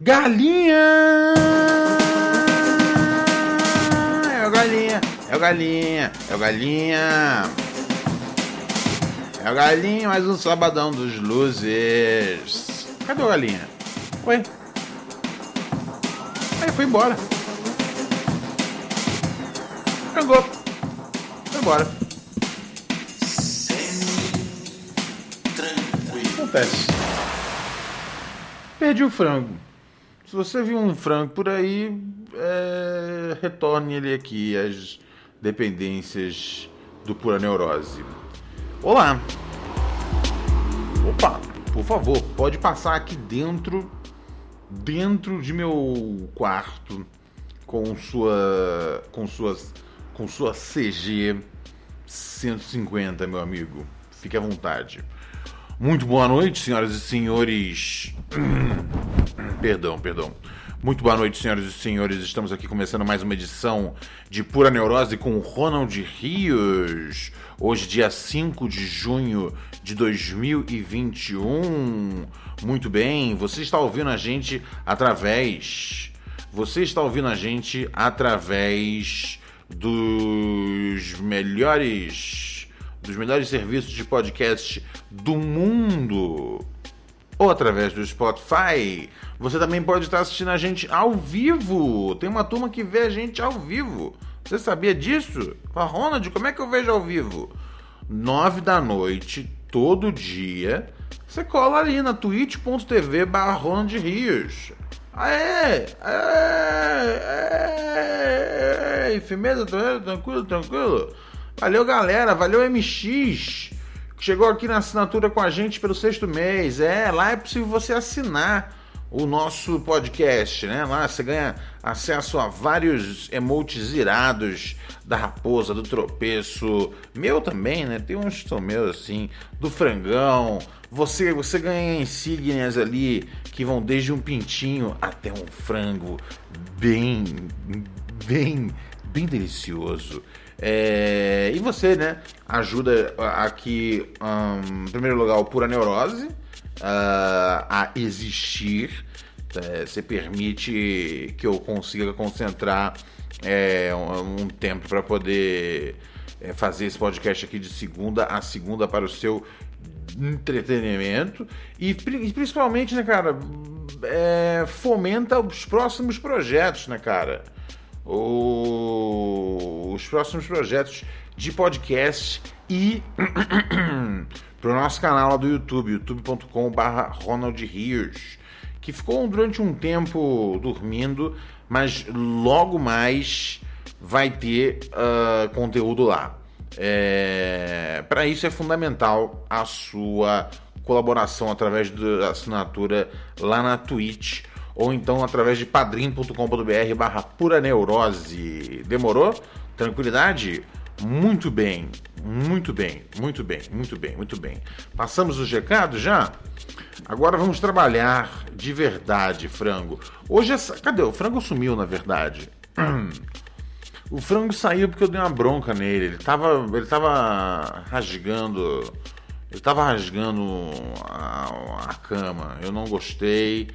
Galinha! É o galinha, é o galinha, é o galinha. É o galinha, mais um sabadão dos luzes. Cadê o galinha? Oi. Aí foi embora. Pegou. Foi embora. Acontece. Perdi o frango. Se você viu um frango por aí, é, retorne ele aqui às dependências do Pura Neurose. Olá! Opa, por favor, pode passar aqui dentro, dentro de meu quarto, com sua, com suas, com sua CG 150, meu amigo. Fique à vontade. Muito boa noite, senhoras e senhores. perdão, perdão. Muito boa noite, senhoras e senhores. Estamos aqui começando mais uma edição de Pura Neurose com Ronald Rios. Hoje, dia 5 de junho de 2021. Muito bem, você está ouvindo a gente através. Você está ouvindo a gente através dos melhores dos melhores serviços de podcast do mundo ou através do Spotify. Você também pode estar assistindo a gente ao vivo. Tem uma turma que vê a gente ao vivo. Você sabia disso? Fala, Ronald, como é que eu vejo ao vivo? Nove da noite, todo dia. Você cola ali na twitch.tv barra Ronald Rios. Aê! Aê! Aê! Firmeza, tranquilo, tranquilo? Valeu, galera. Valeu, MX. Que chegou aqui na assinatura com a gente pelo sexto mês. É, lá é possível você assinar o nosso podcast, né? Lá você ganha acesso a vários emotes irados da raposa, do tropeço, meu também, né? Tem uns que são meus assim, do frangão. Você, você ganha insígnias ali que vão desde um pintinho até um frango bem, bem, bem delicioso. É, e você, né, ajuda aqui, um, em primeiro lugar, o Pura Neurose uh, a existir. É, você permite que eu consiga concentrar é, um, um, tempo para poder é, fazer esse podcast aqui de segunda a segunda para o seu entretenimento e, e principalmente, né, cara, é, fomenta os próximos projetos, né, cara? o, os próximos projetos de podcast e para o nosso canal lá do YouTube, youtube.com.br Ronald Rios, que ficou durante um tempo dormindo, mas logo mais vai ter uh, conteúdo lá. É, para isso é fundamental a sua colaboração através da assinatura lá na Twitch ou então através de padrim.com.br barra pura neurose. Demorou? Tranquilidade? Muito bem, muito bem, muito bem, muito bem, muito bem. Passamos os recados já? Agora vamos trabalhar de verdade, frango. Hoje essa. Cadê? O frango sumiu, na verdade. O frango saiu porque eu dei uma bronca nele. Ele tava, ele tava rasgando. Ele tava rasgando a, a cama. Eu não gostei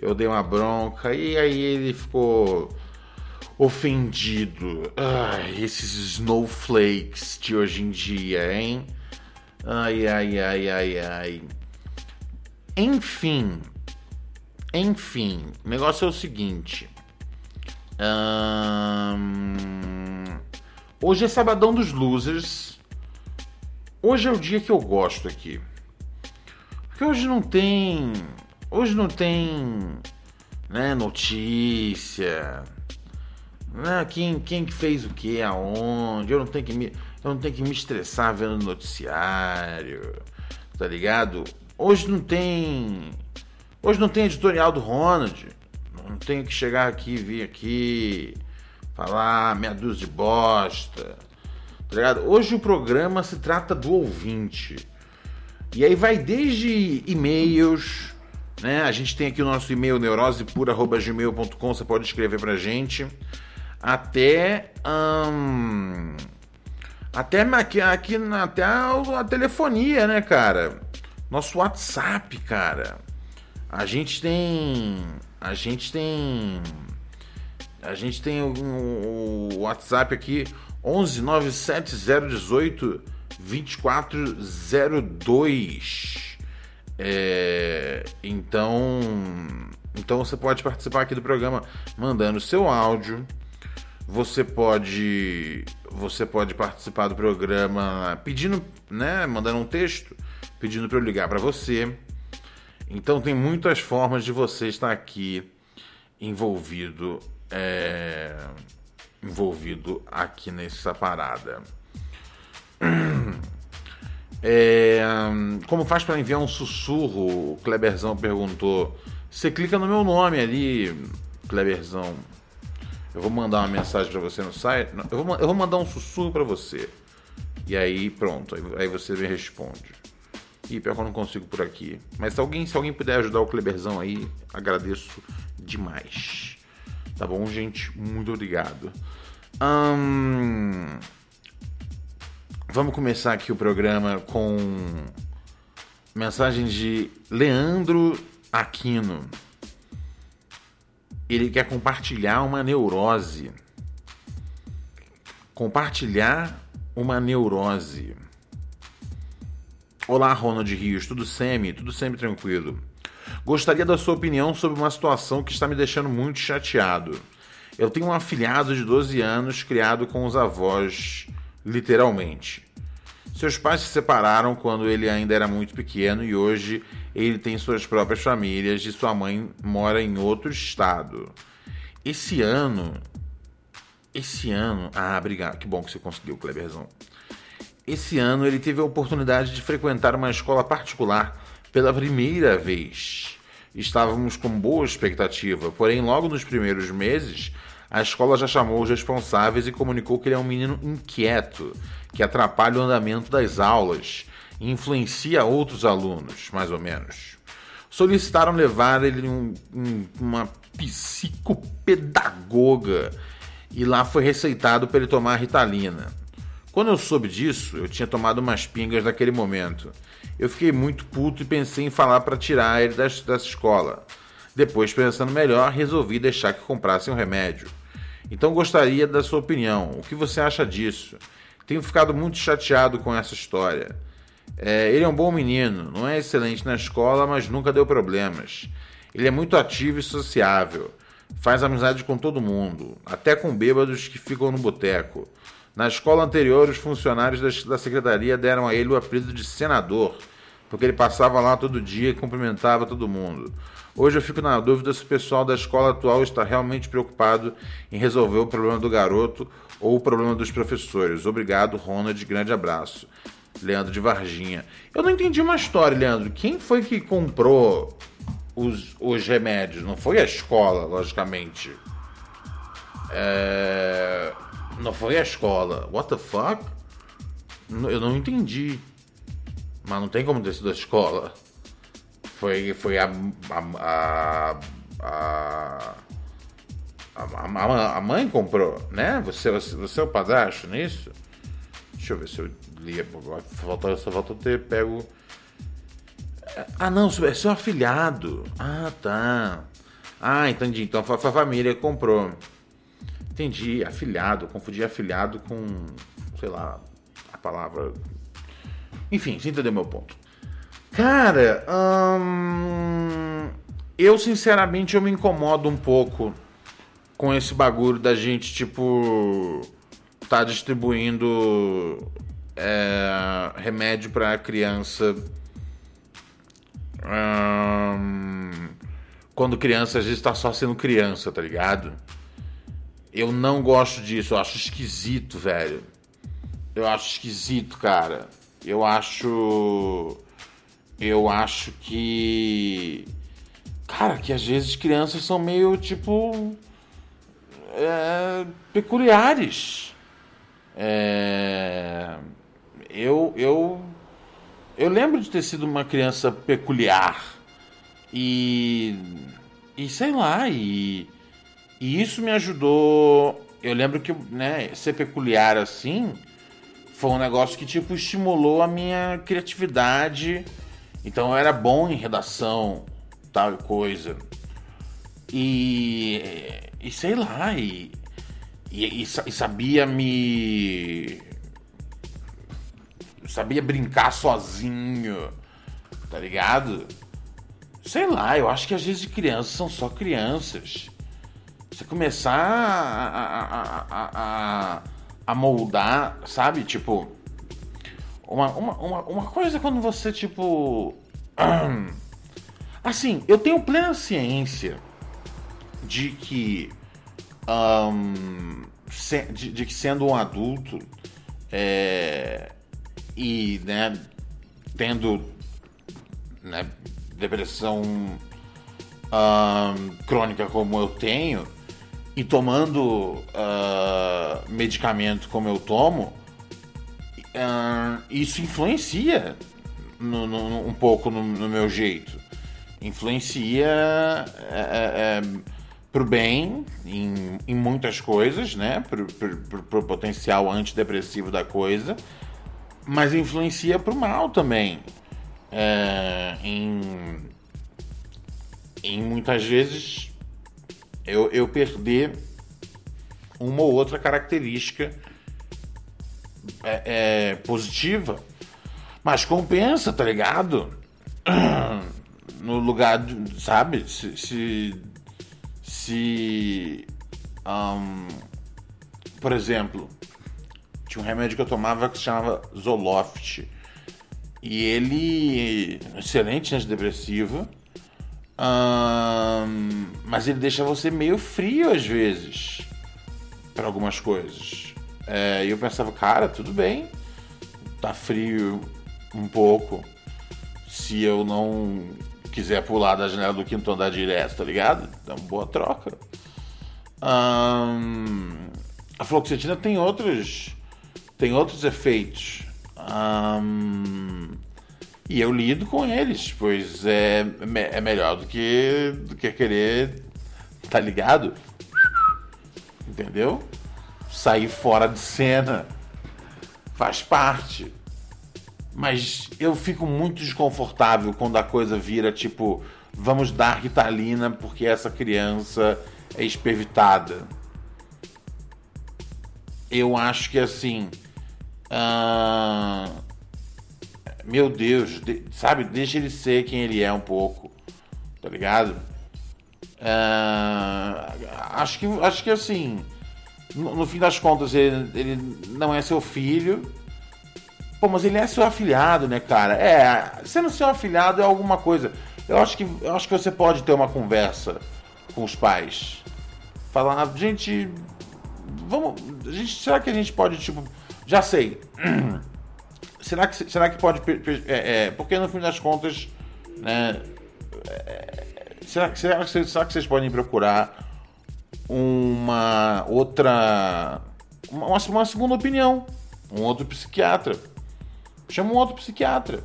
eu dei uma bronca e aí ele ficou ofendido. Ai, esses snowflakes de hoje em dia, hein? Ai, ai, ai, ai, ai. Enfim, enfim, o negócio é o seguinte. Hoje é sabadão dos losers. Hoje é o dia que eu gosto aqui. Porque hoje não tem Hoje não tem né, notícia, né, quem, quem fez o que, aonde, eu não tenho que me, eu não tenho que me estressar vendo noticiário, tá ligado? Hoje não tem Hoje não tem editorial do Ronald. Não tenho que chegar aqui, vir aqui, falar meia dúzia de bosta. Tá ligado? Hoje o programa se trata do ouvinte. E aí vai desde e-mails, né? A gente tem aqui o nosso e-mail neurosepura.gmail.com, você pode escrever pra gente. Até. Hum, até aqui, aqui até a, a telefonia, né, cara? Nosso WhatsApp, cara. A gente tem. A gente tem. A gente tem o, o WhatsApp aqui 11 97018 2402. É, então, então você pode participar aqui do programa mandando seu áudio. Você pode você pode participar do programa pedindo, né, mandando um texto, pedindo para eu ligar para você. Então tem muitas formas de você estar aqui envolvido é, envolvido aqui nessa parada. É, como faz para enviar um sussurro? O Kleberzão perguntou. Você clica no meu nome ali, Kleberzão. Eu vou mandar uma mensagem para você no site. Eu vou, eu vou mandar um sussurro para você. E aí, pronto. Aí você me responde. E pior que eu não consigo por aqui. Mas se alguém, se alguém puder ajudar o Kleberzão aí, agradeço demais. Tá bom, gente? Muito obrigado. Hum, vamos começar aqui o programa com mensagem de Leandro Aquino. Ele quer compartilhar uma neurose. Compartilhar uma neurose. Olá, Ronald Rios, tudo semi, tudo semi tranquilo. Gostaria da sua opinião sobre uma situação que está me deixando muito chateado. Eu tenho um afilhado de 12 anos criado com os avós, literalmente. Seus pais se separaram quando ele ainda era muito pequeno e hoje ele tem suas próprias famílias e sua mãe mora em outro estado. Esse ano. Esse ano. Ah, obrigado. Que bom que você conseguiu, Kleberzão. Esse ano ele teve a oportunidade de frequentar uma escola particular pela primeira vez. Estávamos com boa expectativa, porém, logo nos primeiros meses, a escola já chamou os responsáveis e comunicou que ele é um menino inquieto, que atrapalha o andamento das aulas influencia outros alunos, mais ou menos. Solicitaram levar ele um, um, uma psicopedagoga e lá foi receitado para ele tomar ritalina. Quando eu soube disso, eu tinha tomado umas pingas naquele momento. Eu fiquei muito puto e pensei em falar para tirar ele dessa escola. Depois, pensando melhor, resolvi deixar que comprassem um remédio. Então gostaria da sua opinião. O que você acha disso? Tenho ficado muito chateado com essa história. É, ele é um bom menino, não é excelente na escola, mas nunca deu problemas. Ele é muito ativo e sociável. Faz amizade com todo mundo, até com bêbados que ficam no boteco. Na escola anterior, os funcionários da secretaria deram a ele o apelido de senador, porque ele passava lá todo dia e cumprimentava todo mundo. Hoje eu fico na dúvida se o pessoal da escola atual está realmente preocupado em resolver o problema do garoto ou o problema dos professores. Obrigado, Ronald. Grande abraço. Leandro de Varginha. Eu não entendi uma história, Leandro. Quem foi que comprou os, os remédios? Não foi a escola, logicamente. É... Não foi a escola. What the fuck? Eu não entendi. Mas não tem como ter sido a escola. Foi, foi a, a, a, a, a mãe comprou, né? Você, você, você é o padrasto nisso? Deixa eu ver se eu li. Falta, só falta ter pego. Ah, não, é seu afilhado. Ah, tá. Ah, entendi. Então foi a família que comprou. Entendi, afilhado. Confundi afilhado com, sei lá, a palavra. Enfim, você entendeu meu ponto. Cara, hum, eu sinceramente eu me incomodo um pouco com esse bagulho da gente, tipo, tá distribuindo é, remédio pra criança. Hum, quando criança às vezes tá só sendo criança, tá ligado? Eu não gosto disso, eu acho esquisito, velho. Eu acho esquisito, cara. Eu acho eu acho que Cara, que às vezes crianças são meio tipo. É, peculiares. É, eu, eu, eu lembro de ter sido uma criança peculiar. E. E sei lá, e. E isso me ajudou. Eu lembro que né, ser peculiar assim foi um negócio que tipo estimulou a minha criatividade. Então eu era bom em redação, tal coisa. E, e sei lá, e, e, e sabia me. Sabia brincar sozinho, tá ligado? Sei lá, eu acho que às vezes crianças são só crianças. Você começar a, a, a, a, a moldar, sabe? Tipo, uma, uma, uma, uma coisa quando você, tipo. Assim, eu tenho plena ciência de que. Um, de, de, que sendo um adulto é, e né, tendo né, depressão uh, crônica como eu tenho e tomando uh, medicamento como eu tomo, uh, isso influencia no, no, um pouco no, no, meu jeito. Influencia é, é, é pro bem em, em, muitas coisas, né? Pro, pro, pro, pro potencial antidepressivo da coisa, mas influencia pro mal também é, em, em muitas vezes eu, eu perder uma ou outra característica é, é, positiva, mas compensa, tá ligado? No lugar, sabe? Se, se, se um, por exemplo, tinha um remédio que eu tomava que se chamava Zoloft e ele. Excelente antidepressivo. Hum, mas ele deixa você meio frio às vezes. Para algumas coisas. É, e eu pensava, cara, tudo bem. Tá frio um pouco. Se eu não quiser pular da janela do quinto andar direto, tá ligado? Uma boa troca. A fluoxetina tem outros. Tem outros efeitos. E eu lido com eles, pois é, é melhor do que, do que querer, tá ligado? Entendeu? Sair fora de cena faz parte. Mas eu fico muito desconfortável quando a coisa vira tipo, vamos dar Ritalina porque essa criança é espervitada. Eu acho que assim ah, meu Deus, de, sabe? Deixa ele ser quem ele é um pouco, tá ligado? Ah, acho que acho que assim, no, no fim das contas ele, ele, não é seu filho. Pô, mas ele é seu afilhado, né, cara? É, sendo seu afilhado é alguma coisa. Eu acho que eu acho que você pode ter uma conversa com os pais, falar, gente, vamos, gente, será que a gente pode tipo já sei. será, que, será que pode. É, é, porque no fim das contas. Né, é, será, será, será que vocês podem procurar uma outra. Uma, uma segunda opinião? Um outro psiquiatra. Chama um outro psiquiatra.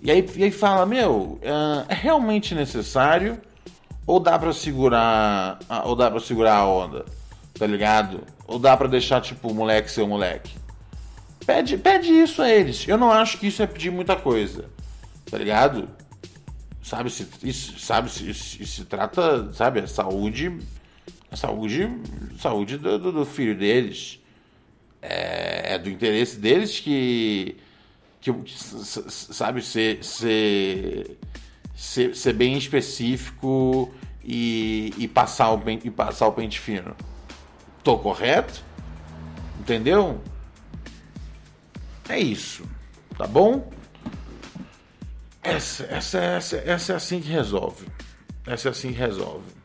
E aí, e aí fala: Meu, é realmente necessário? Ou dá para segurar. Ou dá para segurar a onda? Tá ligado? Ou dá para deixar, tipo, o moleque ser o moleque? Pede, pede isso a eles. Eu não acho que isso é pedir muita coisa. Tá ligado? Sabe, se, isso, sabe, se, isso, se trata, sabe, a saúde. A saúde. Saúde do, do, do filho deles. É, é, do interesse deles que. Sabe, ser, ser, ser, ser bem específico e, e, passar o, e passar o pente fino. Tô correto? Entendeu? É isso. Tá bom? Essa, essa, essa, essa é assim que resolve. Essa é assim que resolve.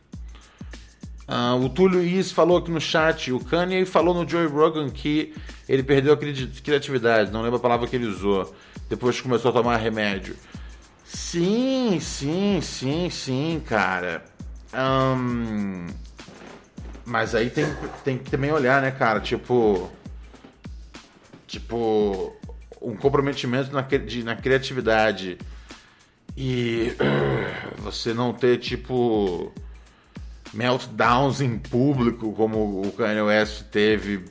Ah, o Túlio Is falou aqui no chat, o Kanye falou no Joey Rogan que ele perdeu a criatividade, não lembro a palavra que ele usou, depois começou a tomar remédio. Sim, sim, sim, sim, cara. Um, mas aí tem, tem que também olhar, né, cara? Tipo. Tipo. Um comprometimento na, de, na criatividade. E você não ter, tipo. Meltdowns em público, como o Kanye West teve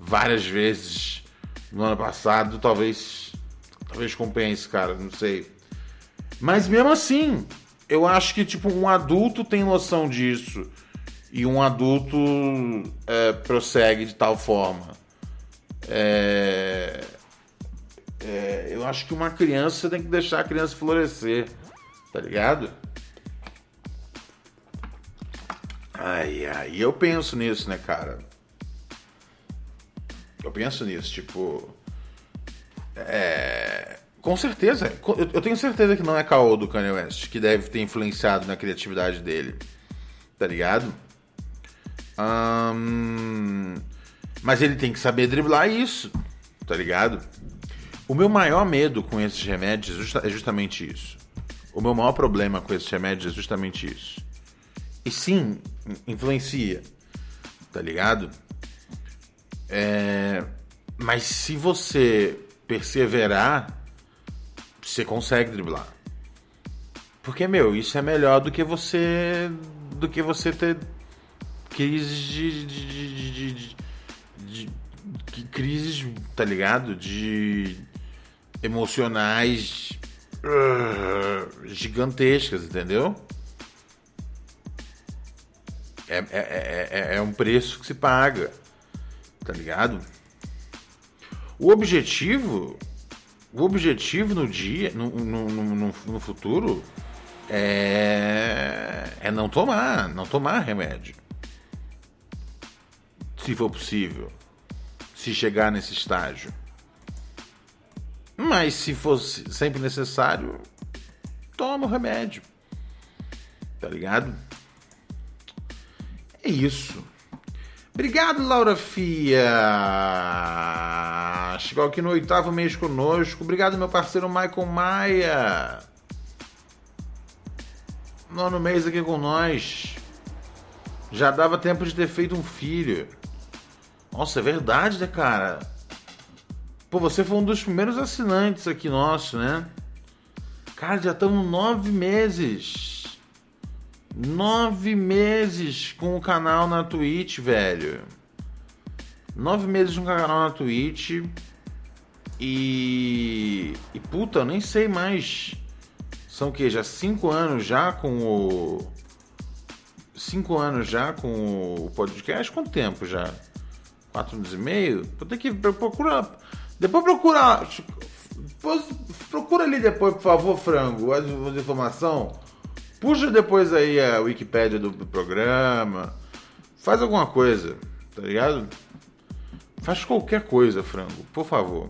várias vezes no ano passado, talvez. Talvez compense, cara, não sei. Mas mesmo assim, eu acho que tipo um adulto tem noção disso e um adulto é, prossegue de tal forma. É, é, eu acho que uma criança tem que deixar a criança florescer, tá ligado? Ai, ai, eu penso nisso, né, cara? Eu penso nisso, tipo. É. Com certeza. Eu tenho certeza que não é caô do Kanye West que deve ter influenciado na criatividade dele. Tá ligado? mas ele tem que saber driblar isso. Tá ligado? O meu maior medo com esses remédios é justamente isso. O meu maior problema com esses remédios é justamente isso. E sim, influencia. Tá ligado? É... Mas se você perseverar você consegue driblar. Porque, meu, isso é melhor do que você. do que você ter crises de. de, de, de, de crises, tá ligado? De emocionais uh, gigantescas, entendeu? É, é, é, é, é um preço que se paga, tá ligado? O objetivo o objetivo no dia, no, no, no, no futuro, é, é não tomar, não tomar remédio. Se for possível. Se chegar nesse estágio. Mas se fosse sempre necessário, toma o remédio. Tá ligado? É isso. Obrigado, Laura Fia. Chegou aqui no oitavo mês conosco. Obrigado, meu parceiro Michael Maia. Nono mês aqui com nós. Já dava tempo de ter feito um filho. Nossa, é verdade, né, cara? Pô, você foi um dos primeiros assinantes aqui nosso, né? Cara, já estamos nove meses Nove meses com o canal na Twitch, velho. Nove meses com o canal na Twitch. E. E puta, eu nem sei mais. São o que? Já cinco anos já com o. Cinco anos já com o podcast? Quanto tempo já? Quatro anos e meio? Vou ter que procurar. Depois procura. Procura ali depois, por favor, frango, as, informações Puxa depois aí a Wikipédia do programa. Faz alguma coisa, tá ligado? Faz qualquer coisa, frango, por favor.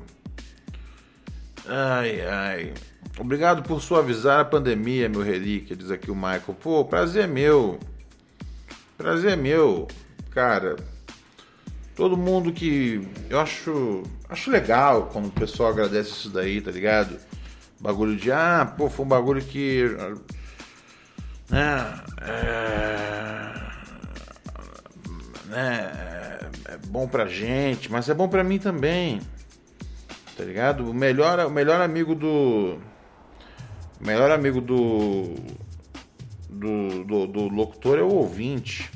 Ai, ai. Obrigado por suavizar a pandemia, meu relíquia, diz aqui o Michael. Pô, prazer é meu. Prazer é meu. Cara, todo mundo que. Eu acho. Acho legal quando o pessoal agradece isso daí, tá ligado? Bagulho de. Ah, pô, foi um bagulho que né, é, né, é bom pra gente, mas é bom pra mim também. Tá ligado? O melhor, o melhor amigo do. O melhor amigo do, do, do, do locutor é o ouvinte.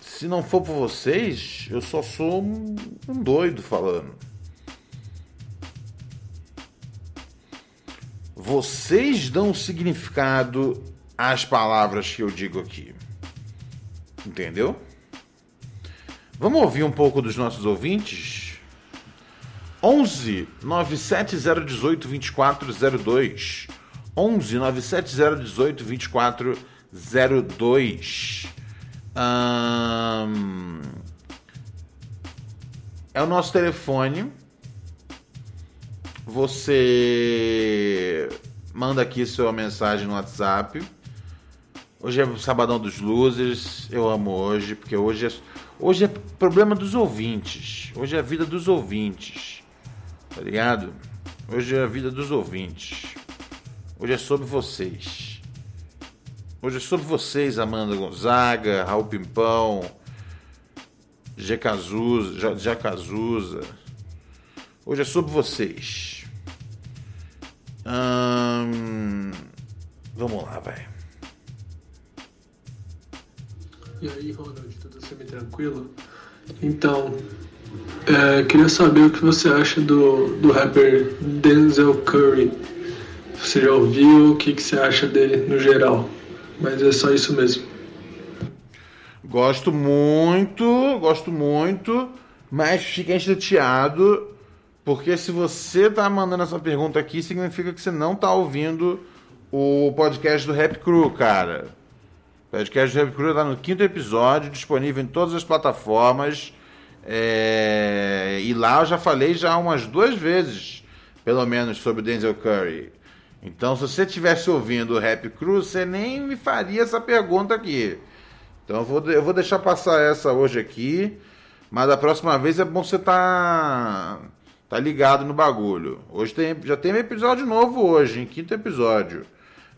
Se não for por vocês, eu só sou um, um doido falando. Vocês dão significado às palavras que eu digo aqui. Entendeu? Vamos ouvir um pouco dos nossos ouvintes? 11 97018 2402 11 97018 2402 hum, É o nosso telefone você manda aqui sua mensagem no WhatsApp. Hoje é o Sabadão dos Losers. Eu amo hoje, porque hoje é, hoje é problema dos ouvintes. Hoje é a vida dos ouvintes. Tá ligado? Hoje é a vida dos ouvintes. Hoje é sobre vocês. Hoje é sobre vocês, Amanda Gonzaga, Raul Pimpão, Jacazuza, Jacazuza. Hoje é sobre vocês. Hum, vamos lá, vai. E aí, Ronald, tudo semi-tranquilo? Então, é, queria saber o que você acha do, do rapper Denzel Curry. Você já ouviu? O que, que você acha dele no geral? Mas é só isso mesmo. Gosto muito, gosto muito, mas fiquei chateado porque se você tá mandando essa pergunta aqui, significa que você não tá ouvindo o podcast do Rap Crew, cara. O podcast do Rap Crew tá no quinto episódio, disponível em todas as plataformas. É... E lá eu já falei já umas duas vezes, pelo menos, sobre Denzel Curry. Então, se você tivesse ouvindo o Rap Crew, você nem me faria essa pergunta aqui. Então, eu vou, eu vou deixar passar essa hoje aqui. Mas da próxima vez é bom você estar. Tá tá ligado no bagulho. Hoje tem, já tem episódio novo hoje, em quinto episódio.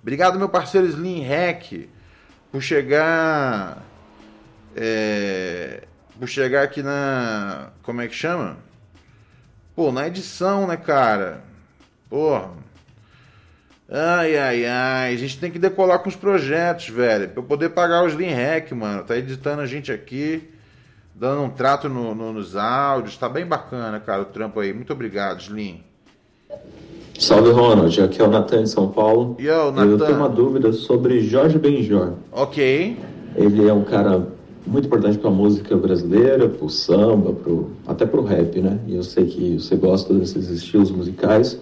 Obrigado, meu parceiro Slim Hack, por chegar. É, por chegar aqui na. Como é que chama? Pô, na edição, né, cara? Porra. Ai, ai, ai. A gente tem que decolar com os projetos, velho. Pra eu poder pagar os Slim Hack, mano. Tá editando a gente aqui dando um trato no, no, nos áudios. Tá bem bacana, cara, o trampo aí. Muito obrigado, Slim. Salve, Ronald. Aqui é o Natan de São Paulo. Yo, Nathan. Eu tenho uma dúvida sobre Jorge Benjor. Ok. Ele é um cara muito importante para a música brasileira, para o samba, pro, até para o rap, né? E eu sei que você gosta desses estilos musicais,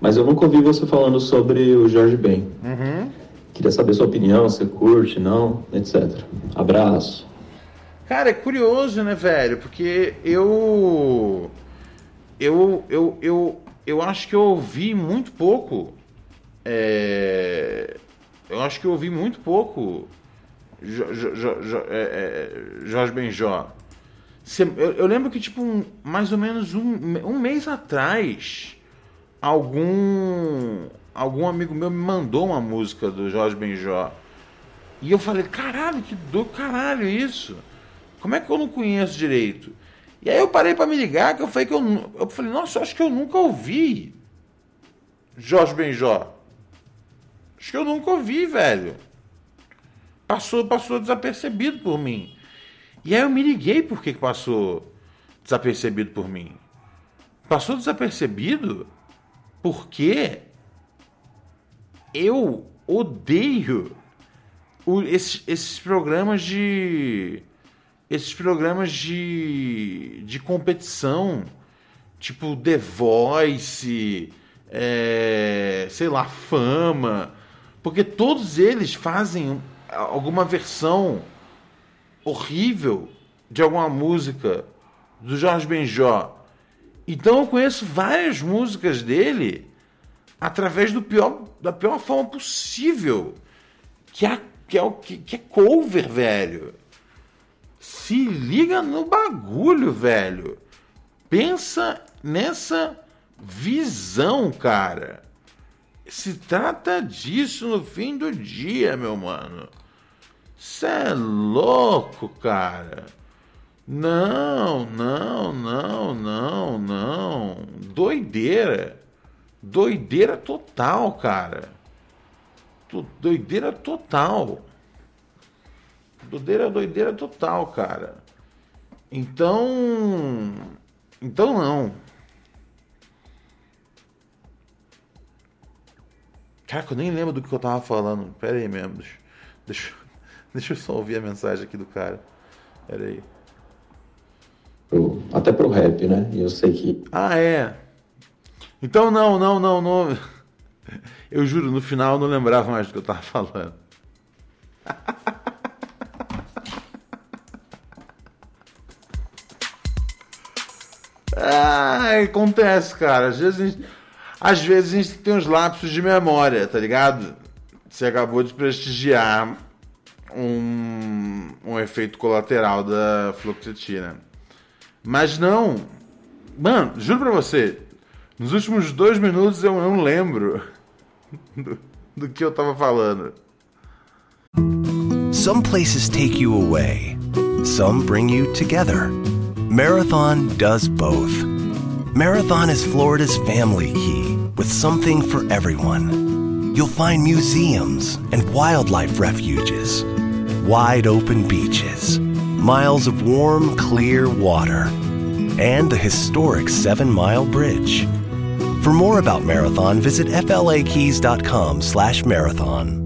mas eu nunca ouvi você falando sobre o Jorge Ben. Uhum. Queria saber sua opinião, você curte, não, etc. Abraço. Cara, é curioso, né, velho? Porque eu. Eu, eu, eu, eu acho que eu ouvi muito pouco. É, eu acho que eu ouvi muito pouco jo, jo, jo, é, é, Jorge Benjó. Eu, eu, lembro que, tipo, um, mais ou menos um, um mês atrás, algum, algum amigo meu me mandou uma música do Jorge Benjó. E eu falei, caralho, que do caralho isso. Como é que eu não conheço direito? E aí eu parei para me ligar, que eu falei que eu, eu falei, nossa, acho que eu nunca ouvi Jorge Benjó. Acho que eu nunca ouvi, velho. Passou, passou desapercebido por mim. E aí eu me liguei por que passou desapercebido por mim. Passou desapercebido porque eu odeio o, esses, esses programas de esses programas de, de competição, tipo The Voice, é, sei lá, Fama, porque todos eles fazem alguma versão horrível de alguma música do Jorge Benjó. Então eu conheço várias músicas dele através do pior, da pior forma possível, que é, que é, que é cover, velho. Se liga no bagulho, velho. Pensa nessa visão, cara. Se trata disso no fim do dia, meu mano. Cê é louco, cara. Não, não, não, não, não. Doideira. Doideira total, cara. Doideira total. Doideira, doideira total, cara. Então. Então não. Caraca, eu nem lembro do que eu tava falando. Pera aí mesmo. Deixa, deixa, deixa eu só ouvir a mensagem aqui do cara. Pera aí. Até pro rap, né? E eu sei que. Ah, é. Então não, não, não, não. Eu juro, no final eu não lembrava mais do que eu tava falando. Ah, acontece, cara. Às vezes, gente, às vezes a gente tem uns lapsos de memória, tá ligado? Você acabou de prestigiar um, um efeito colateral da fluoxetina. Mas não. Mano, juro pra você, nos últimos dois minutos eu não lembro do, do que eu tava falando. Some places take you away, some bring you together. Marathon does both. Marathon is Florida's family key with something for everyone. You'll find museums and wildlife refuges, wide open beaches, miles of warm, clear water, and the historic Seven Mile Bridge. For more about Marathon, visit flakeys.com slash marathon.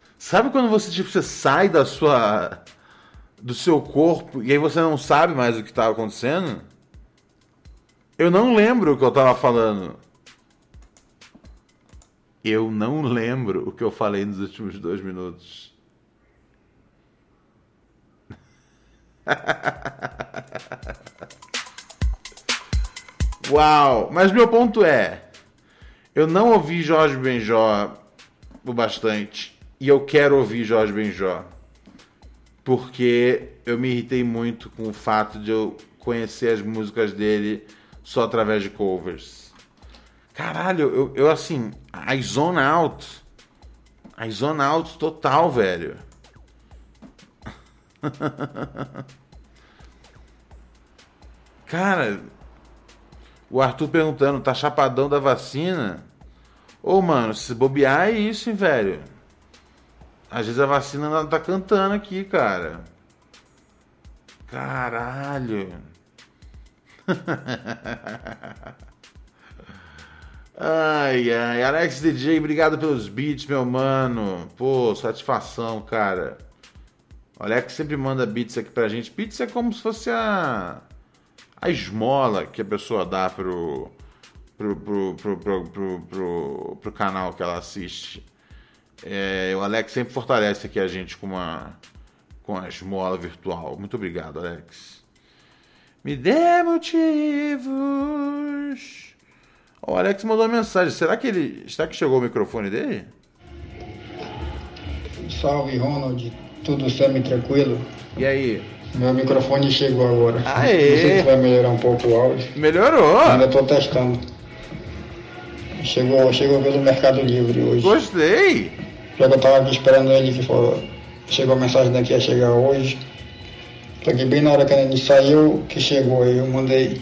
Sabe quando você tipo você sai da sua do seu corpo e aí você não sabe mais o que estava acontecendo? Eu não lembro o que eu tava falando. Eu não lembro o que eu falei nos últimos dois minutos. Uau! Mas meu ponto é: eu não ouvi Jorge Benjó o bastante e eu quero ouvir Jorge Benjó porque eu me irritei muito com o fato de eu conhecer as músicas dele só através de covers. Caralho, eu, eu assim, I zone out. I zone out total, velho. Cara, o Arthur perguntando, tá chapadão da vacina? Ô, mano, se bobear é isso, hein, velho. Às vezes a vacina tá cantando aqui, cara. Caralho. ai, ai. Alex DJ, obrigado pelos beats, meu mano. Pô, satisfação, cara. O Alex sempre manda beats aqui pra gente. Beats é como se fosse a, a esmola que a pessoa dá pro, pro, pro, pro, pro, pro, pro, pro canal que ela assiste. É, o Alex sempre fortalece aqui a gente com uma com a esmola virtual. Muito obrigado, Alex. Me dê motivos. O Alex mandou uma mensagem. Será que ele. Será que chegou o microfone dele? Salve, Ronald. Tudo semi-tranquilo? E aí? Meu microfone chegou agora. Aê! Não sei se vai melhorar um pouco o áudio. Melhorou! Ainda tô testando. Chegou, chegou pelo Mercado Livre hoje. Gostei! Já que eu tava aqui esperando ele que falou. Chegou a mensagem daqui a chegar hoje. Só que bem na hora que ele saiu, que chegou aí, eu mandei.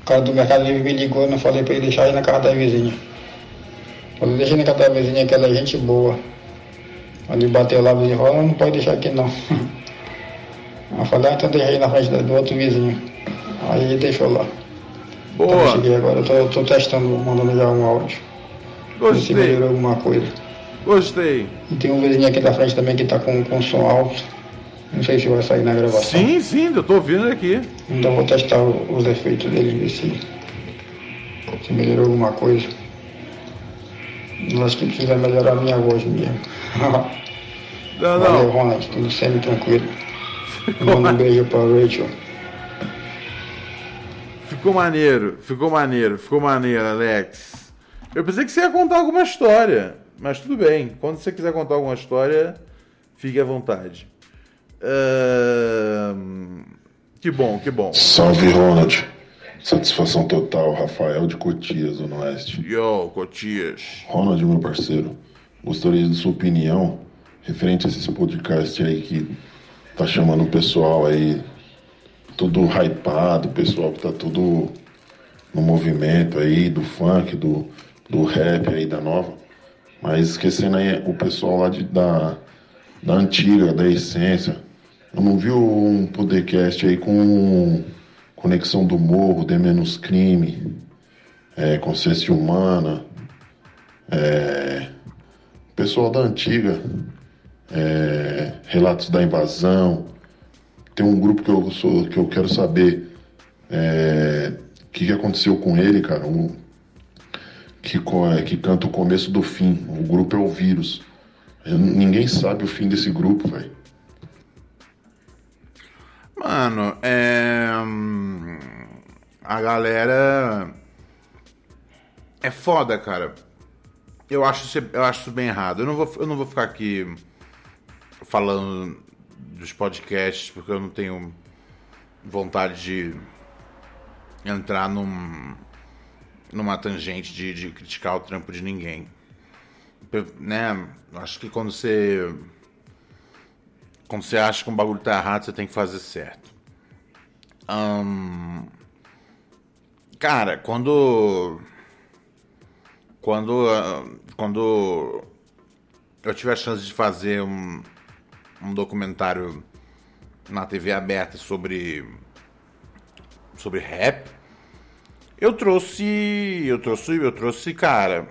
O cara do Mercado Livre me ligou e não falei pra ele deixar aí na casa da vizinha. Falei, deixa na casa da vizinha que ela é gente boa. Ele bateu lá, e falou, não pode deixar aqui não. Eu falei, ah, então deixa aí na frente do outro vizinho. Aí ele deixou lá. Então eu Boa! cheguei agora, eu tô, tô testando, mandando já um áudio. Ver se Gostei! melhorou alguma coisa. Gostei! E tem um vizinho aqui da frente também que tá com, com som alto. Não sei se vai sair na gravação. Sim, sim, eu tô ouvindo aqui. Então vou testar os efeitos dele, ver se, se melhorou alguma coisa. Eu acho que precisa melhorar a minha voz mesmo. Não, Valeu, não. Ronald, tudo sempre tranquilo. Manda um beijo pra Rachel. Ficou maneiro, ficou maneiro, ficou maneiro, Alex. Eu pensei que você ia contar alguma história, mas tudo bem. Quando você quiser contar alguma história, fique à vontade. Ahn, Que bom, que bom. Salve, Ronald. Satisfação total, Rafael de Cotias, Zona Oeste. Yo, Cotias. Ronald, meu parceiro, gostaria de sua opinião referente a esse podcast aí que tá chamando o pessoal aí, tudo hypado, o pessoal que tá tudo no movimento aí do funk, do, do rap aí da nova. Mas esquecendo aí o pessoal lá de, da, da antiga, da essência. Eu não vi um podcast aí com Conexão do Morro, De Menos Crime, é, Consciência Humana, é, pessoal da antiga, é, Relatos da Invasão. Tem um grupo que eu, sou, que eu quero saber é, o que, que aconteceu com ele, cara. Um, que, que canta o começo do fim. O grupo é o Vírus. Ninguém sabe o fim desse grupo, velho. Mano, é. hum, A galera. É foda, cara. Eu acho, eu acho isso bem errado. Eu não, vou, eu não vou ficar aqui falando dos podcasts, porque eu não tenho vontade de entrar num, numa tangente de, de criticar o trampo de ninguém. Né? Acho que quando você quando você acha que um bagulho tá errado, você tem que fazer certo. Ahn, cara, quando. Quando. ah, Quando eu tive a chance de fazer um, um documentário na TV aberta sobre. sobre rap, eu trouxe. Eu trouxe. Eu trouxe, cara.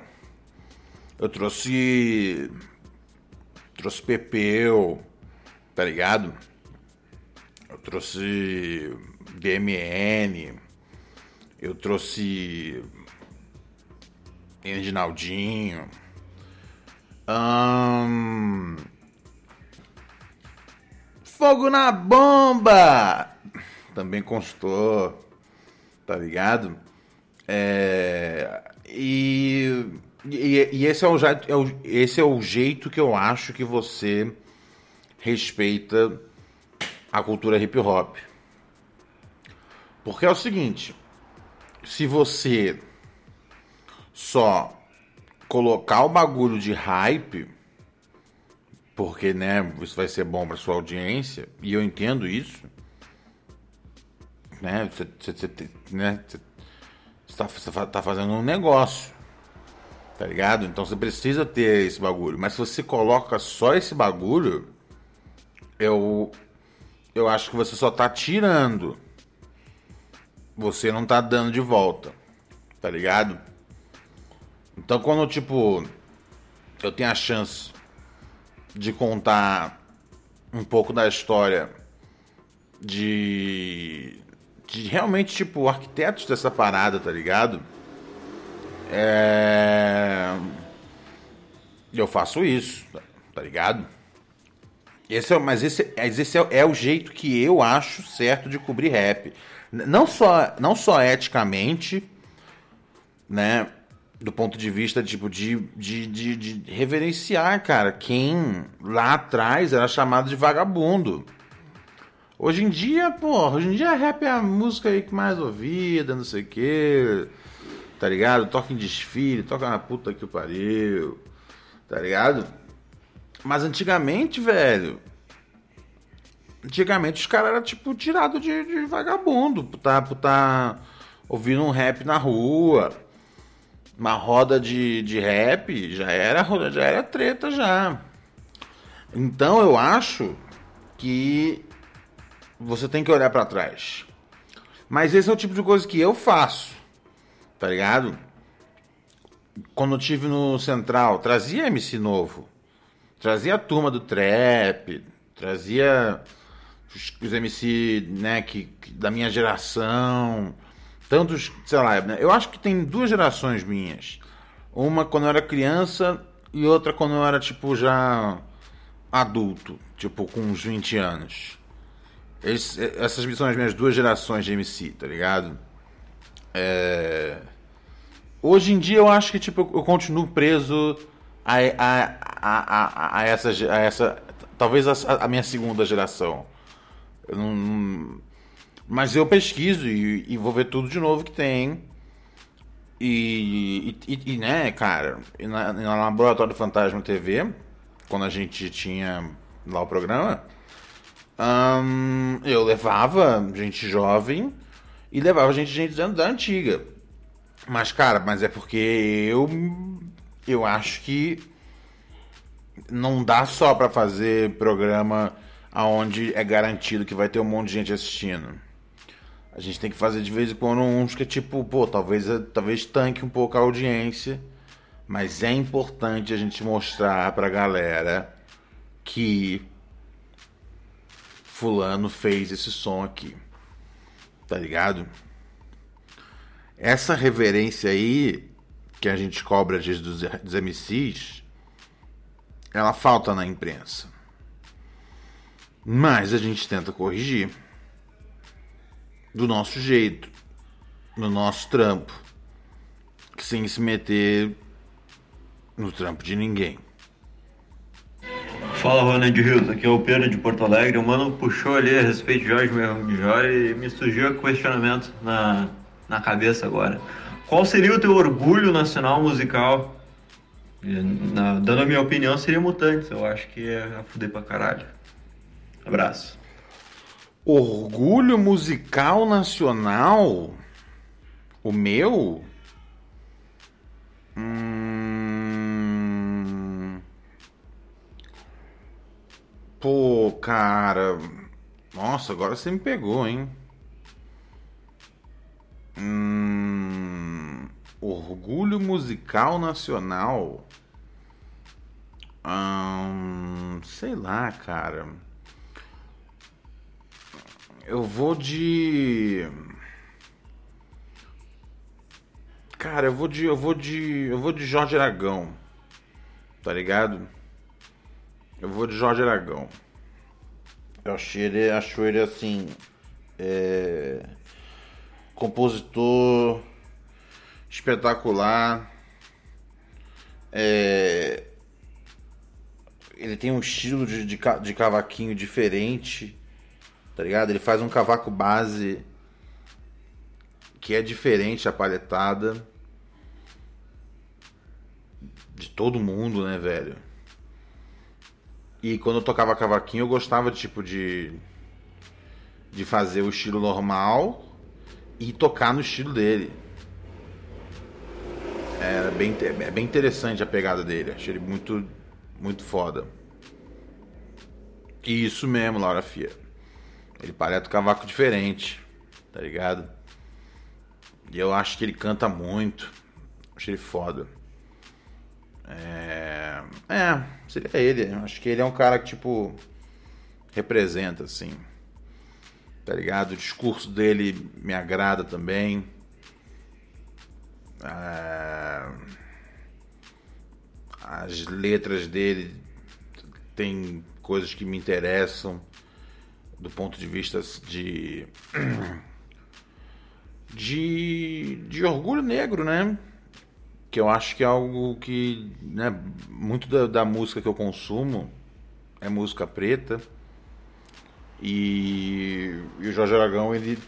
Eu trouxe. Trouxe Pepeu tá ligado? Eu trouxe DMN, eu trouxe Reginaldinho, Fogo na bomba! Também constou, tá ligado? É, e, e, e esse, é o, jeito- é esse é o jeito que eu acho que você respeita a cultura hip hop. Porque é o seguinte, se você só colocar o bagulho de hype, porque né, isso vai ser bom para sua audiência, e eu entendo isso, né, você, você, você, né, você, você tá, você fa- tá fazendo um negócio, tá ligado? Então você precisa ter esse bagulho, mas se você coloca só esse bagulho, eu eu acho que você só tá tirando. Você não tá dando de volta. Tá ligado? Então quando tipo eu tenho a chance de contar um pouco da história de de realmente tipo arquitetos dessa parada, tá ligado? É eu faço isso, tá ligado? Esse é, mas esse, esse é, é o jeito que eu acho certo de cobrir rap. Não só, não só eticamente, né? Do ponto de vista tipo, de, de, de, de reverenciar, cara, quem lá atrás era chamado de vagabundo. Hoje em dia, porra, hoje em dia rap é a música aí que mais ouvida, não sei o quê. Tá ligado? Toca em desfile, toca na puta que o pariu. Tá ligado? Mas antigamente, velho. Antigamente os caras eram tipo tirado de, de vagabundo. Por tá, por tá ouvindo um rap na rua. Uma roda de, de rap já era, já era treta já. Então eu acho que você tem que olhar pra trás. Mas esse é o tipo de coisa que eu faço. Tá ligado? Quando eu tive no Central, trazia MC novo. Trazia a turma do trap, trazia os, os MC, né, que, que- da minha geração. Tantos, sei lá, né, eu acho que tem duas gerações minhas. Uma quando eu era criança e outra quando eu era, tipo, já adulto, tipo, com uns 20 anos. Esse- essas são as minhas duas gerações de MC, tá ligado? É... Hoje em dia eu acho que tipo, eu continuo preso a, a, a, a, a essa, a essa. Talvez a, a minha segunda geração. Eu não- mas eu pesquiso e, e vou ver tudo de novo que tem. E, e, e, né, cara, na, na Laboratório Fantasma TV, quando a gente tinha lá o programa, eu levava gente jovem e levava gente, gente da da antiga. Mas, cara, mas é porque eu. Eu acho que não dá só pra fazer programa aonde é garantido que vai ter um monte de gente assistindo. A gente tem que fazer de vez em quando uns que é tipo, pô, talvez, talvez tanque um pouco a audiência, mas é importante a gente mostrar pra galera que fulano fez esse som aqui. Tá ligado? Essa reverência aí que a gente cobra às vezes dos, MCs, ela falta na imprensa. Mas a gente tenta corrigir do nosso jeito, no nosso trampo, sem se meter no trampo de ninguém. Fala Ronald Rios, aqui é o Pedro de Porto Alegre. O mano puxou ali a respeito de Jorge Melchior e me surgiu o questionamento na, na cabeça agora. Qual seria o teu orgulho nacional musical? Na, dando a minha opinião, seria Mutantes. Eu acho que é a fuder pra caralho. Abraço. Orgulho musical nacional? O meu? Hum... Pô, cara. Nossa, agora você me pegou, hein? Hum... Orgulho musical nacional? Hum... Sei lá, cara. Eu vou de. Cara, eu vou de. Eu vou de. Eu vou de Jorge Aragão. Tá ligado? Eu vou de Jorge Aragão. Eu achei ele. Acho ele assim. É, compositor espetacular. É, ele tem um estilo de, de, de cavaquinho diferente tá ligado? Ele faz um cavaco base que é diferente a palhetada de todo mundo, né, velho? E quando eu tocava cavaquinho, eu gostava tipo de de fazer o estilo normal e tocar no estilo dele. É bem, é bem interessante a pegada dele. Achei ele muito, muito foda. E isso mesmo, Laura Fia. Ele parece um cavaco diferente, tá ligado? E eu acho que ele canta muito. Acho ele foda. É, é seria ele. Acho que ele é um cara que, tipo, representa, assim. Tá ligado? O discurso dele me agrada também. É... As letras dele tem coisas que me interessam do ponto de vista de de, de orgulho negro, né? Que eu acho que é algo que, né, muito da, da música que eu consumo é música preta. E, e o Jorge Aragão, ele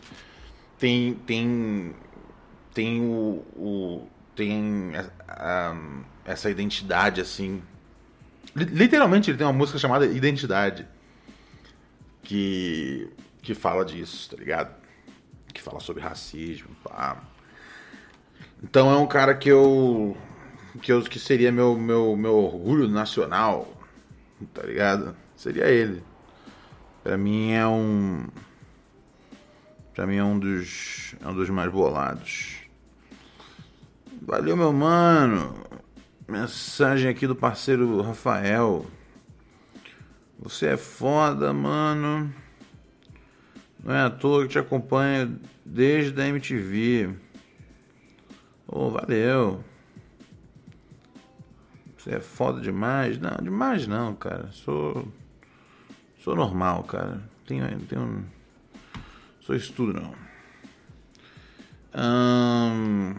tem tem tem o, o tem a, a, essa identidade assim. Literalmente ele tem uma música chamada Identidade que, que fala disso, tá ligado? Que fala sobre racismo, pá. Então é um cara que eu que eu que seria meu meu meu orgulho nacional, tá ligado? Seria ele. Para mim é um para mim é um dos é um dos mais bolados. Valeu, meu mano. Mensagem aqui do parceiro Rafael. Você é foda, mano. Não é à toa que te acompanho desde a MTV. Oh, valeu. Você é foda demais? Não, demais não, cara. Sou. Sou normal, cara. Tenho. tenho sou isso tudo não. Hum,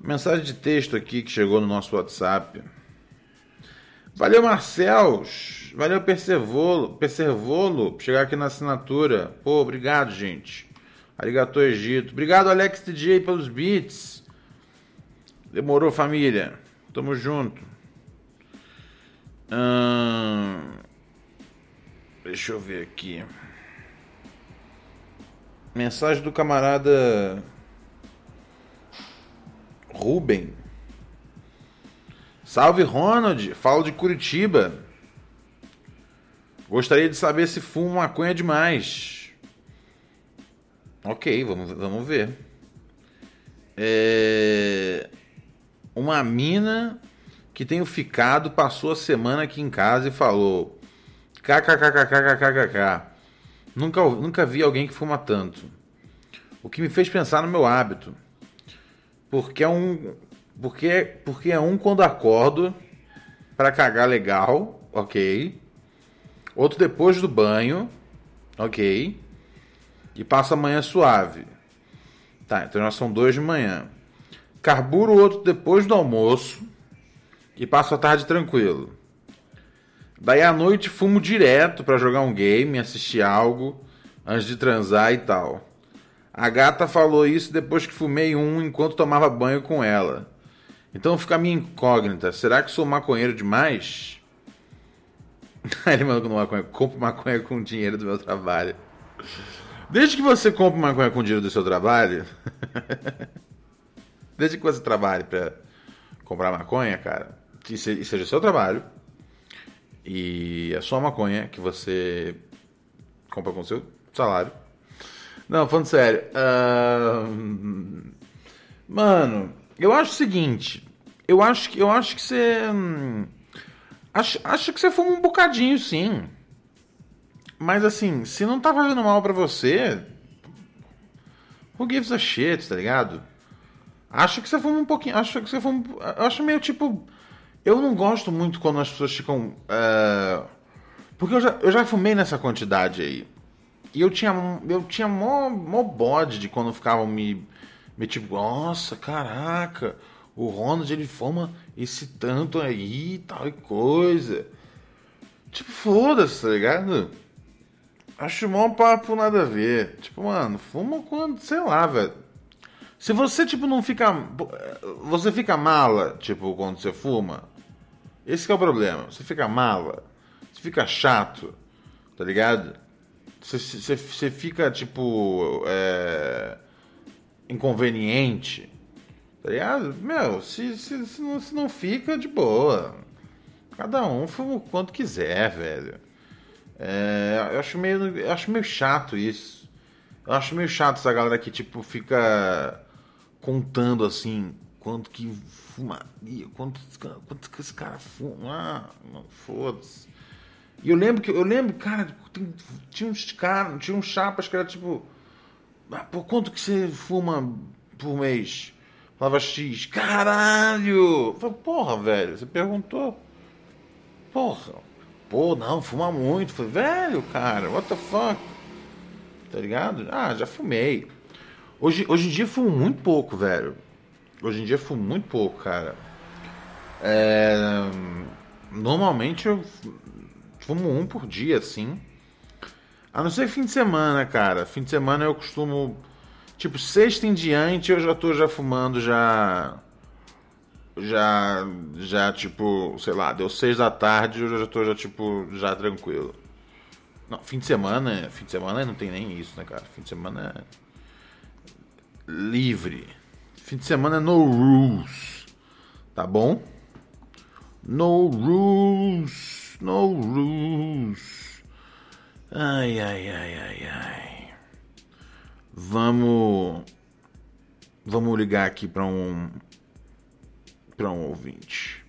mensagem de texto aqui que chegou no nosso WhatsApp. Valeu, Marcels. Valeu. Perservolo, por chegar aqui na assinatura. Pô, obrigado, gente. Arigato, Egito. Obrigado, Alex DJ, pelos beats. Demorou, família. Tamo junto. Hum... Deixa eu ver aqui. Mensagem do camarada Ruben. Salve Ronald, falo de Curitiba. Gostaria de saber se fumo maconha demais. Ok, vamos, vamos ver. É... Uma mina que tenho ficado passou a semana aqui em casa e falou: KKKKKKKK. Nunca, nunca vi alguém que fuma tanto. O que me fez pensar no meu hábito. Porque é um. Porque, porque é um quando acordo para cagar legal, ok. Outro depois do banho, ok. E passa a manhã suave. Tá, então já são dois de manhã. Carburo o outro depois do almoço e passo a tarde tranquilo. Daí à noite fumo direto para jogar um game, assistir algo antes de transar e tal. A gata falou isso depois que fumei um enquanto tomava banho com ela. Então fica a minha incógnita: será que sou maconheiro demais? Ele mandou com maconha. Compre maconha com dinheiro do meu trabalho. Desde que você compre maconha com dinheiro do seu trabalho. desde que você trabalhe para comprar maconha, cara, e seja seu trabalho e é só maconha que você compra com seu salário. Não, falando sério. Uh... Mano, eu acho o seguinte. Eu acho que eu acho que você. Hum, acho, acho que você fuma um bocadinho, sim. Mas assim, se não tá fazendo mal para você. Who gives a shit, tá ligado? Acho que você fuma um pouquinho. Acho que você fuma. Acho meio tipo. Eu não gosto muito quando as pessoas ficam. Uh, porque eu já, eu já fumei nessa quantidade aí. E eu tinha, eu tinha mó, mó bode de quando ficavam me, me tipo, nossa, caraca, o Ronald ele fuma esse tanto aí, tal e coisa. Tipo, foda-se, tá ligado? Acho mó papo nada a ver. Tipo, mano, fuma quando, sei lá, velho. Se você, tipo, não fica. Você fica mala, tipo, quando você fuma. Esse é o problema. Você fica mala. Você fica chato. Tá ligado? Você, você, você fica, tipo. É, inconveniente. Tá ligado? Meu, se, se, se, não, se não fica, de boa. Cada um fuma o quanto quiser, velho. É, eu acho meio, eu acho meio chato isso. Eu acho meio chato essa galera que, tipo, fica contando assim quanto que fumaria, quanto, quanto que esse cara fuma, ah, foda-se. E eu lembro que eu lembro, cara, tinha uns caras, tinha uns chapas que era tipo, ah, por quanto que você fuma por mês? Falava X, caralho! Falei, porra, velho, você perguntou. Porra, pô, não, fuma muito. Falei, velho, cara, what the fuck? Tá ligado? Ah, já fumei. Hoje, hoje em dia fumo muito pouco, velho. Hoje em dia fumo muito pouco, cara. É, normalmente eu fumo um por dia, assim. A não ser fim de semana, cara. Fim de semana eu costumo. Tipo, sexta em diante eu já tô já fumando já. Já. Já, tipo, sei lá, deu seis da tarde eu já tô já, tipo, já tranquilo. Não, fim de semana. Fim de semana não tem nem isso, né, cara? Fim de semana é livre. Fim de semana no rules. Tá bom? No rules. No rules. Ai, ai, ai, ai, ai. Vamos. Vamos ligar aqui para um. Para um ouvinte.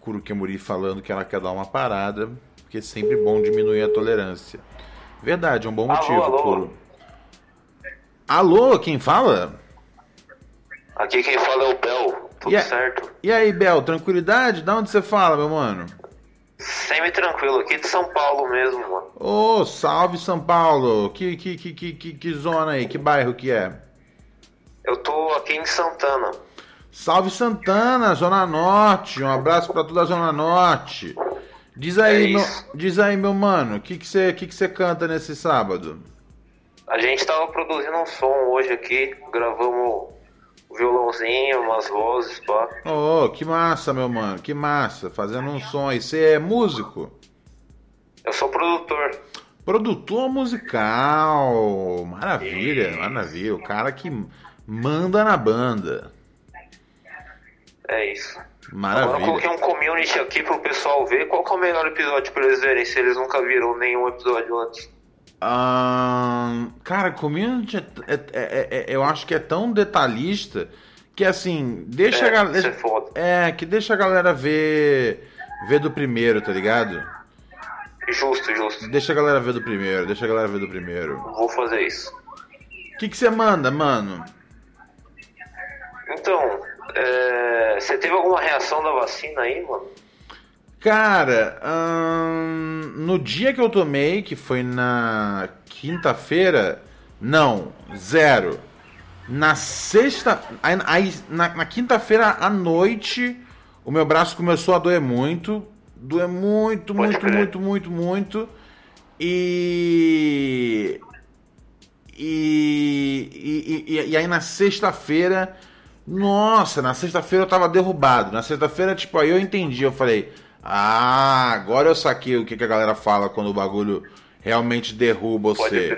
Kurukemuri falando que ela quer dar uma parada, porque é sempre bom diminuir a tolerância. Verdade, é um bom motivo, alô, alô. Kuro. Alô, quem fala? Aqui quem fala é o Bel, tudo e a... certo? E aí, Bel, tranquilidade? Da onde você fala, meu mano? Sempre tranquilo, aqui de São Paulo mesmo, mano. Ô, oh, salve São Paulo! Que, que, que, que, que zona aí? Que bairro que é? Eu tô aqui em Santana. Salve Santana, Zona Norte. Um abraço para toda a Zona Norte. Diz aí, é meu, diz aí, meu mano, o que que você que que canta nesse sábado? A gente tava produzindo um som hoje aqui, gravamos violãozinho, umas vozes, pá. Oh, que massa, meu mano, que massa, fazendo um som aí. Você é músico? Eu sou produtor. Produtor musical. Maravilha, maravilha. O cara que manda na banda. É isso. Maravilha. Agora eu coloquei um community aqui pro pessoal ver qual é o melhor episódio pra eles verem, se eles nunca viram nenhum episódio antes. Ahn, cara, community é, é- é- é- eu acho que é tão detalhista que assim, deixa É, a galera. é. É, que deixa a galera ver. Ver do primeiro, tá ligado? Justo, justo. Deixa a galera ver do primeiro, deixa a galera ver do primeiro. Vou fazer isso. O que você manda, mano? Então, você teve alguma reação da vacina aí, mano? Cara, ahn, no dia que eu tomei, que foi na quinta-feira, não, zero. Na sexta. Aí, na, na quinta-feira à noite, o meu braço começou a doer muito. Doer muito, muito, muito, muito, muito. E, e, e, e aí na sexta-feira. Nossa, na sexta-feira eu tava derrubado. Na sexta-feira, tipo, aí eu entendi. Eu falei, ah, agora eu saquei o que, que a galera fala quando o bagulho realmente derruba você.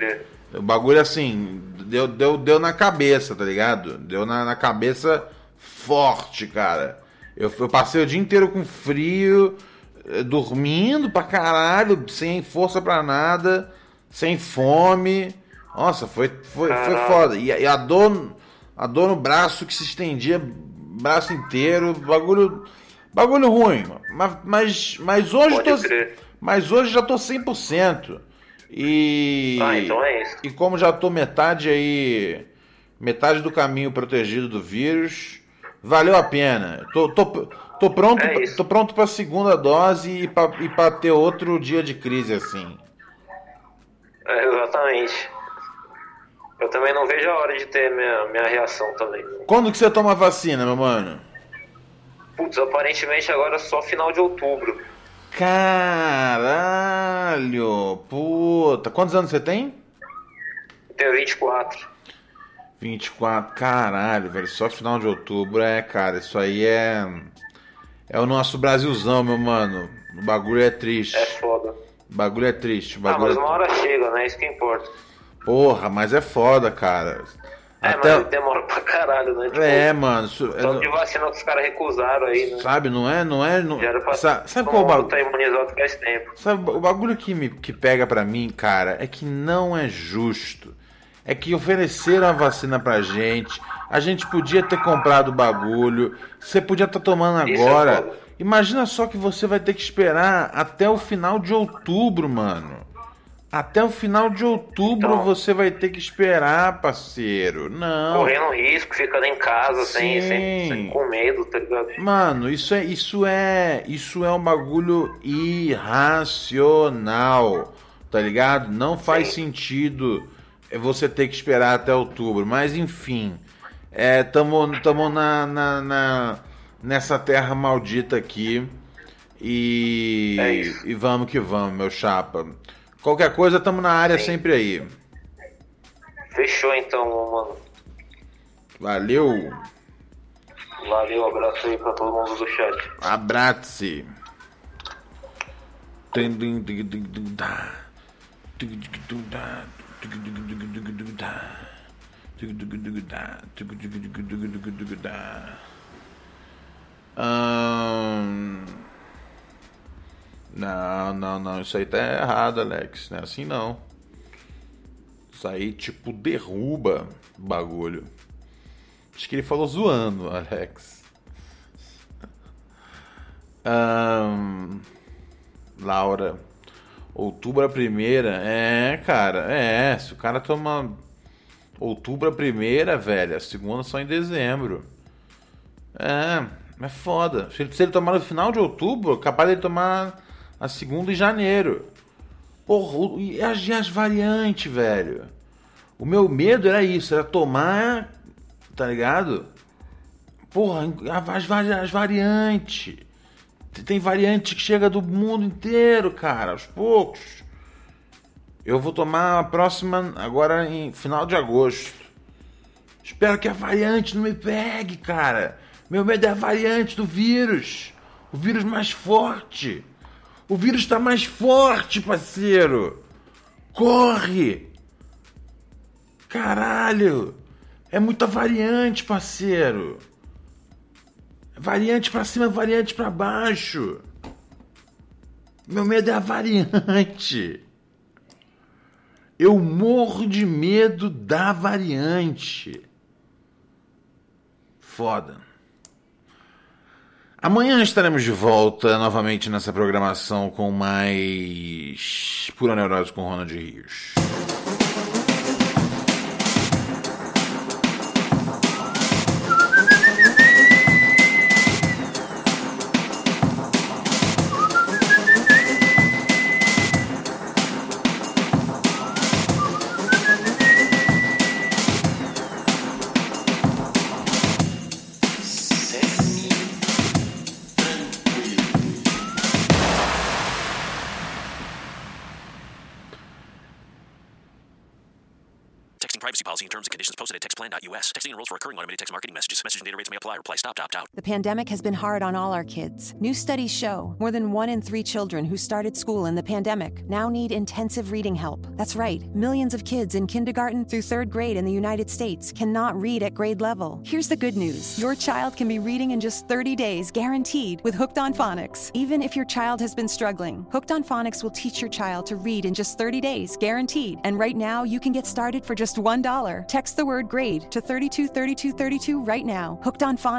O bagulho assim, deu, deu, deu na cabeça, tá ligado? Deu na, na cabeça forte, cara. Eu, eu passei o dia inteiro com frio, eh, dormindo pra caralho, sem força pra nada, sem fome. Nossa, foi, foi, foi foda. E, a- e a dor, a dor no braço que se estendia, braço inteiro, bagulho, bagulho ruim. Mas, mas, mas hoje Pode tô, crer. mas hoje já tô 100%. E Ah, então é isso. E como já tô metade aí, metade do caminho protegido do vírus, valeu a pena. Tô, tô, tô pronto, É tô pronto para segunda dose e pra, e pra ter outro dia de crise assim. É, exatamente. Eu também não vejo a hora de ter minha, minha reação também. Quando que você toma a vacina, meu mano? Putz, aparentemente agora é só final de outubro. Caralho, puta. Quantos anos você tem? Tenho 24. 24, caralho, velho. Só final de outubro, é, cara. Isso aí é. É o nosso Brasilzão, meu mano. O bagulho é triste. É foda. O bagulho é triste. O Ah, bagulho mas uma hora chega, né? Isso que importa. Porra, mas é foda, cara. É, Até... mas demora pra caralho, né? Tipo, É, mano. É- Tanto de vacina que os caras recusaram aí, né? Sabe, não é, não é. Não... Já era pra Sa- Sabe qual o mundo bagulho? tá imunizado faz tempo. Sabe, o bagulho que me que pega pra mim, cara, é que não é justo. É que ofereceram a vacina pra gente, a gente podia ter comprado o bagulho, você podia estar tomando Isso é agora. foda. Imagina só que você vai ter que esperar até o final de outubro, mano. Até o final de outubro Então. você vai ter que esperar, parceiro. Não. Correndo risco, ficando em casa, sem, Sim. sem, sem- com medo, tá ligado? Mano, isso é, isso é, isso é um bagulho irracional, tá ligado? Não faz sentido você ter que esperar até outubro, mas enfim, é, tamo, tamo na, na, na- nessa terra maldita aqui e, É e vamos que vamos, meu chapa. Qualquer coisa, tamo na área sempre aí. Fechou então, mano. Valeu, Valeu, abraço aí pra todo mundo do chat. abraço. Ahn, Não, não, não. Isso aí tá errado, Alex. Não é assim não. Isso aí, tipo, derruba o bagulho. Acho que ele falou zoando, Alex. Ahn, Laura. Outubro a primeira. É, cara. É, se o cara toma outubro a primeira, velho, a segunda só em dezembro. É, é foda. Se ele, se ele tomar no final de outubro, capaz de tomar a segunda em janeiro. Porra, e as, e as variantes, velho? O meu medo era isso, era tomar, tá ligado? Porra, as, as variantes. Tem variante que chega do mundo inteiro, cara, aos poucos. Eu vou tomar a próxima agora em final de agosto. Espero que a variante não me pegue, cara. Meu medo é a variante do vírus. O vírus mais forte. O vírus tá mais forte, parceiro. Corre! Caralho! É muita variante, parceiro. Variante pra cima, variante pra baixo. Meu medo é a variante. Eu morro de medo da variante. Foda. Amanhã estaremos de volta novamente nessa programação com mais Pura Neurose com Ronald Rios. Stop. The pandemic has been hard on all our kids. New studies show more than one in three children who started school in the pandemic now need intensive reading help. That's right, millions of kids in kindergarten through third grade in the United States cannot read at grade level. Here's the good news your child can be reading in just 30 days, guaranteed, with Hooked on Phonics. Even if your child has been struggling, Hooked on Phonics will teach your child to read in just 30 days, guaranteed. And right now, you can get started for just $1. Text the word grade to 323232 right now. Hooked on Phonics